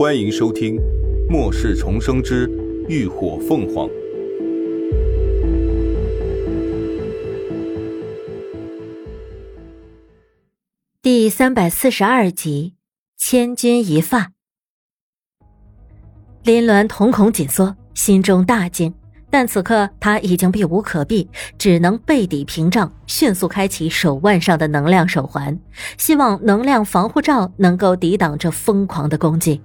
欢迎收听《末世重生之浴火凤凰》第三百四十二集《千钧一发》。林鸾瞳孔紧缩，心中大惊。但此刻他已经避无可避，只能背抵屏障，迅速开启手腕上的能量手环，希望能量防护罩能够抵挡这疯狂的攻击。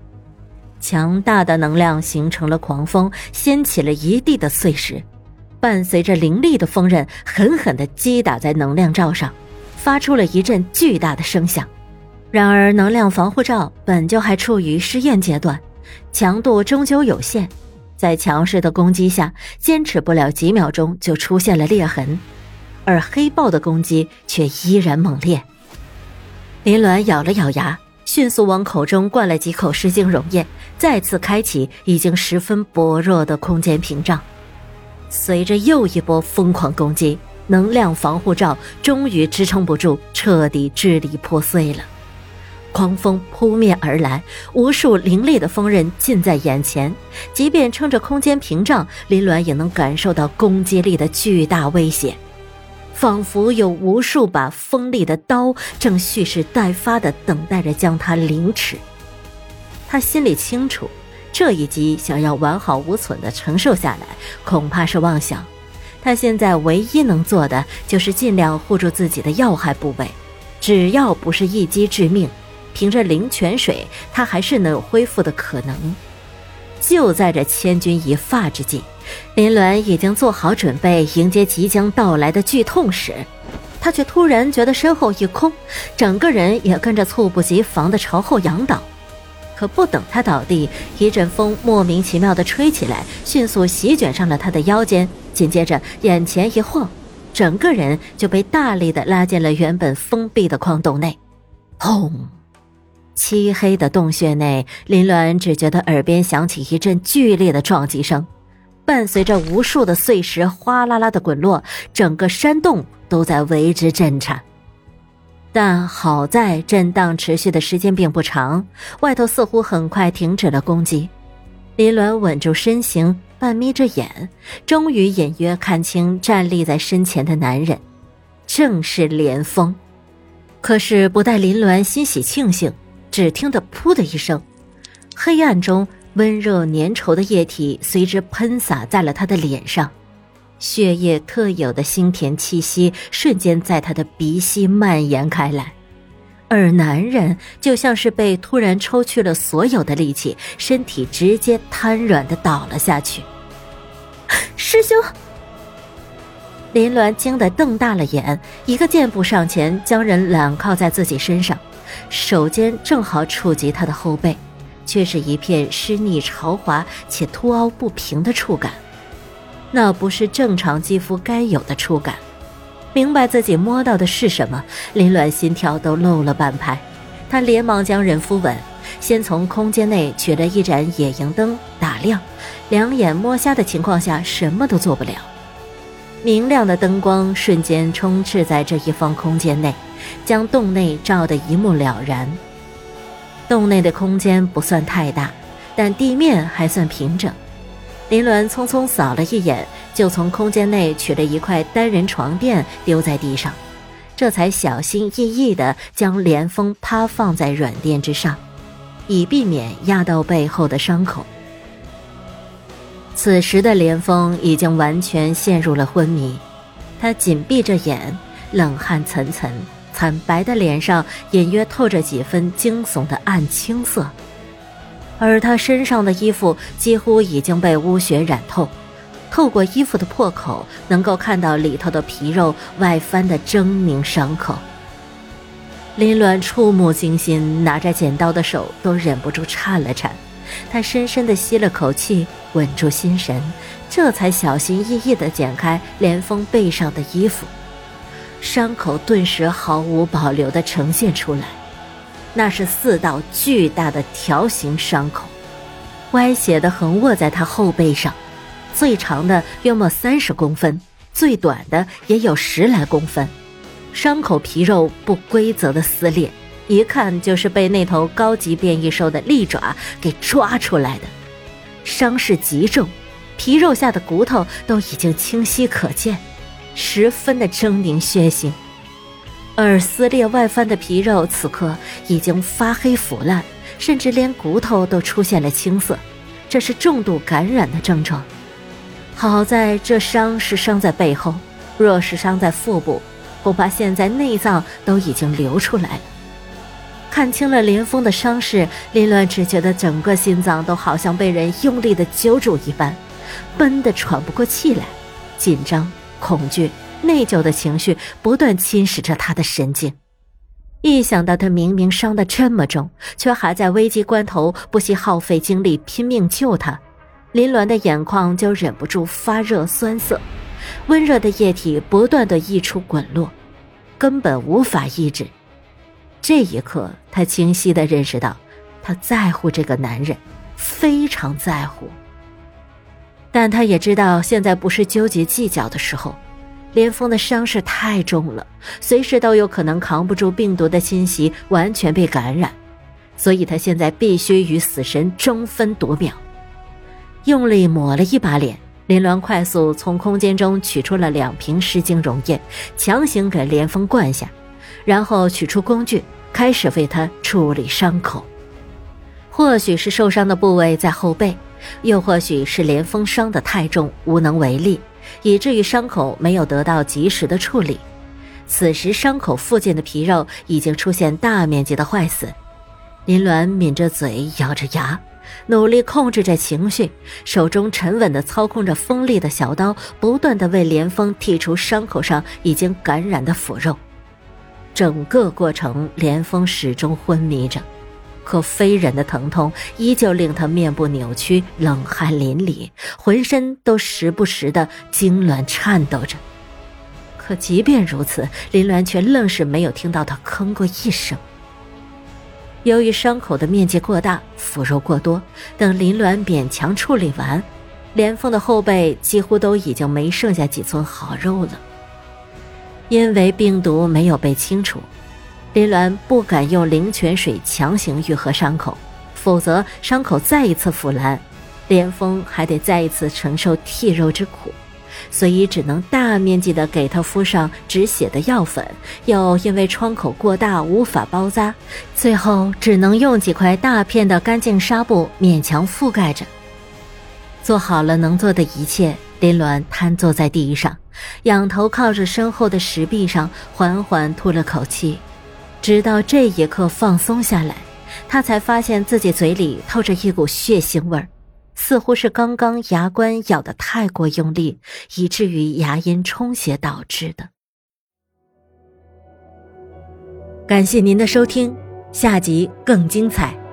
强大的能量形成了狂风，掀起了一地的碎石，伴随着凌厉的风刃，狠狠地击打在能量罩上，发出了一阵巨大的声响。然而，能量防护罩本就还处于试验阶段，强度终究有限。在强势的攻击下，坚持不了几秒钟就出现了裂痕，而黑豹的攻击却依然猛烈。林鸾咬了咬牙，迅速往口中灌了几口失晶溶液，再次开启已经十分薄弱的空间屏障。随着又一波疯狂攻击，能量防护罩终于支撑不住，彻底支离破碎了。狂风扑面而来，无数凌厉的锋刃近在眼前。即便撑着空间屏障，林鸾也能感受到攻击力的巨大威胁，仿佛有无数把锋利的刀正蓄势待发的等待着将他凌迟。他心里清楚，这一击想要完好无损的承受下来，恐怕是妄想。他现在唯一能做的，就是尽量护住自己的要害部位，只要不是一击致命。凭着灵泉水，他还是能有恢复的可能。就在这千钧一发之际，林鸾已经做好准备迎接即将到来的剧痛时，他却突然觉得身后一空，整个人也跟着猝不及防的朝后仰倒。可不等他倒地，一阵风莫名其妙的吹起来，迅速席卷上了他的腰间，紧接着眼前一晃，整个人就被大力的拉进了原本封闭的矿洞内。轰！漆黑的洞穴内，林鸾只觉得耳边响起一阵剧烈的撞击声，伴随着无数的碎石哗啦啦的滚落，整个山洞都在为之震颤。但好在震荡持续的时间并不长，外头似乎很快停止了攻击。林鸾稳住身形，半眯着眼，终于隐约看清站立在身前的男人，正是连峰。可是不待林鸾欣喜庆幸。只听得“噗”的一声，黑暗中温热粘稠的液体随之喷洒在了他的脸上，血液特有的腥甜气息瞬间在他的鼻息蔓延开来，而男人就像是被突然抽去了所有的力气，身体直接瘫软的倒了下去。师兄，林鸾惊得瞪大了眼，一个箭步上前，将人揽靠在自己身上。手尖正好触及他的后背，却是一片湿腻潮滑且凸凹不平的触感，那不是正常肌肤该有的触感。明白自己摸到的是什么，林鸾心跳都漏了半拍。他连忙将人扶稳，先从空间内取了一盏野营灯打亮，两眼摸瞎的情况下什么都做不了。明亮的灯光瞬间充斥在这一方空间内。将洞内照得一目了然。洞内的空间不算太大，但地面还算平整。林鸾匆匆扫了一眼，就从空间内取了一块单人床垫丢在地上，这才小心翼翼地将连峰趴放在软垫之上，以避免压到背后的伤口。此时的连峰已经完全陷入了昏迷，他紧闭着眼，冷汗涔涔。惨白的脸上隐约透着几分惊悚的暗青色，而他身上的衣服几乎已经被污血染透，透过衣服的破口能够看到里头的皮肉外翻的狰狞伤口。林鸾触目惊心，拿着剪刀的手都忍不住颤了颤。他深深地吸了口气，稳住心神，这才小心翼翼地剪开连峰背上的衣服。伤口顿时毫无保留地呈现出来，那是四道巨大的条形伤口，歪斜的横卧在他后背上，最长的约莫三十公分，最短的也有十来公分。伤口皮肉不规则的撕裂，一看就是被那头高级变异兽的利爪给抓出来的，伤势极重，皮肉下的骨头都已经清晰可见，十分的狰狞血腥。而撕裂外翻的皮肉此刻已经发黑腐烂，甚至连骨头都出现了青色，这是重度感染的症状。好在这伤是伤在背后，若是伤在腹部，恐怕现在内脏都已经流出来了。看清了林峰的伤势，林鸾只觉得整个心脏都好像被人用力的揪住一般，闷得喘不过气来，紧张、恐惧、内疚的情绪不断侵蚀着他的神经。一想到他明明伤得这么重，却还在危急关头不惜耗费精力拼命救他，林鸾的眼眶就忍不住发热酸涩，温热的液体不断的溢出滚落，根本无法抑制。这一刻，他清晰的认识到，他在乎这个男人，非常在乎。但他也知道，现在不是纠结计较的时候。连峰的伤势太重了，随时都有可能扛不住病毒的侵袭，完全被感染。所以他现在必须与死神争分夺秒。用力抹了一把脸，林鸾快速从空间中取出了两瓶湿精溶液，强行给连峰灌下，然后取出工具。开始为他处理伤口，或许是受伤的部位在后背，又或许是连峰伤得太重，无能为力，以至于伤口没有得到及时的处理。此时伤口附近的皮肉已经出现大面积的坏死。林鸾抿着嘴，咬着牙，努力控制着情绪，手中沉稳地操控着锋利的小刀，不断地为连峰剔除伤口上已经感染的腐肉。整个过程，连峰始终昏迷着，可非人的疼痛依旧令他面部扭曲，冷汗淋漓，浑身都时不时的痉挛颤抖着。可即便如此，林鸾却愣是没有听到他吭过一声。由于伤口的面积过大，腐肉过多，等林鸾勉强处理完，连峰的后背几乎都已经没剩下几寸好肉了。因为病毒没有被清除，林鸾不敢用灵泉水强行愈合伤口，否则伤口再一次腐烂，连峰还得再一次承受剔肉之苦，所以只能大面积的给他敷上止血的药粉，又因为创口过大无法包扎，最后只能用几块大片的干净纱布勉强覆盖着。做好了能做的一切。林鸾瘫坐在地上，仰头靠着身后的石壁上，缓缓吐了口气。直到这一刻放松下来，他才发现自己嘴里透着一股血腥味儿，似乎是刚刚牙关咬得太过用力，以至于牙龈充血导致的。感谢您的收听，下集更精彩。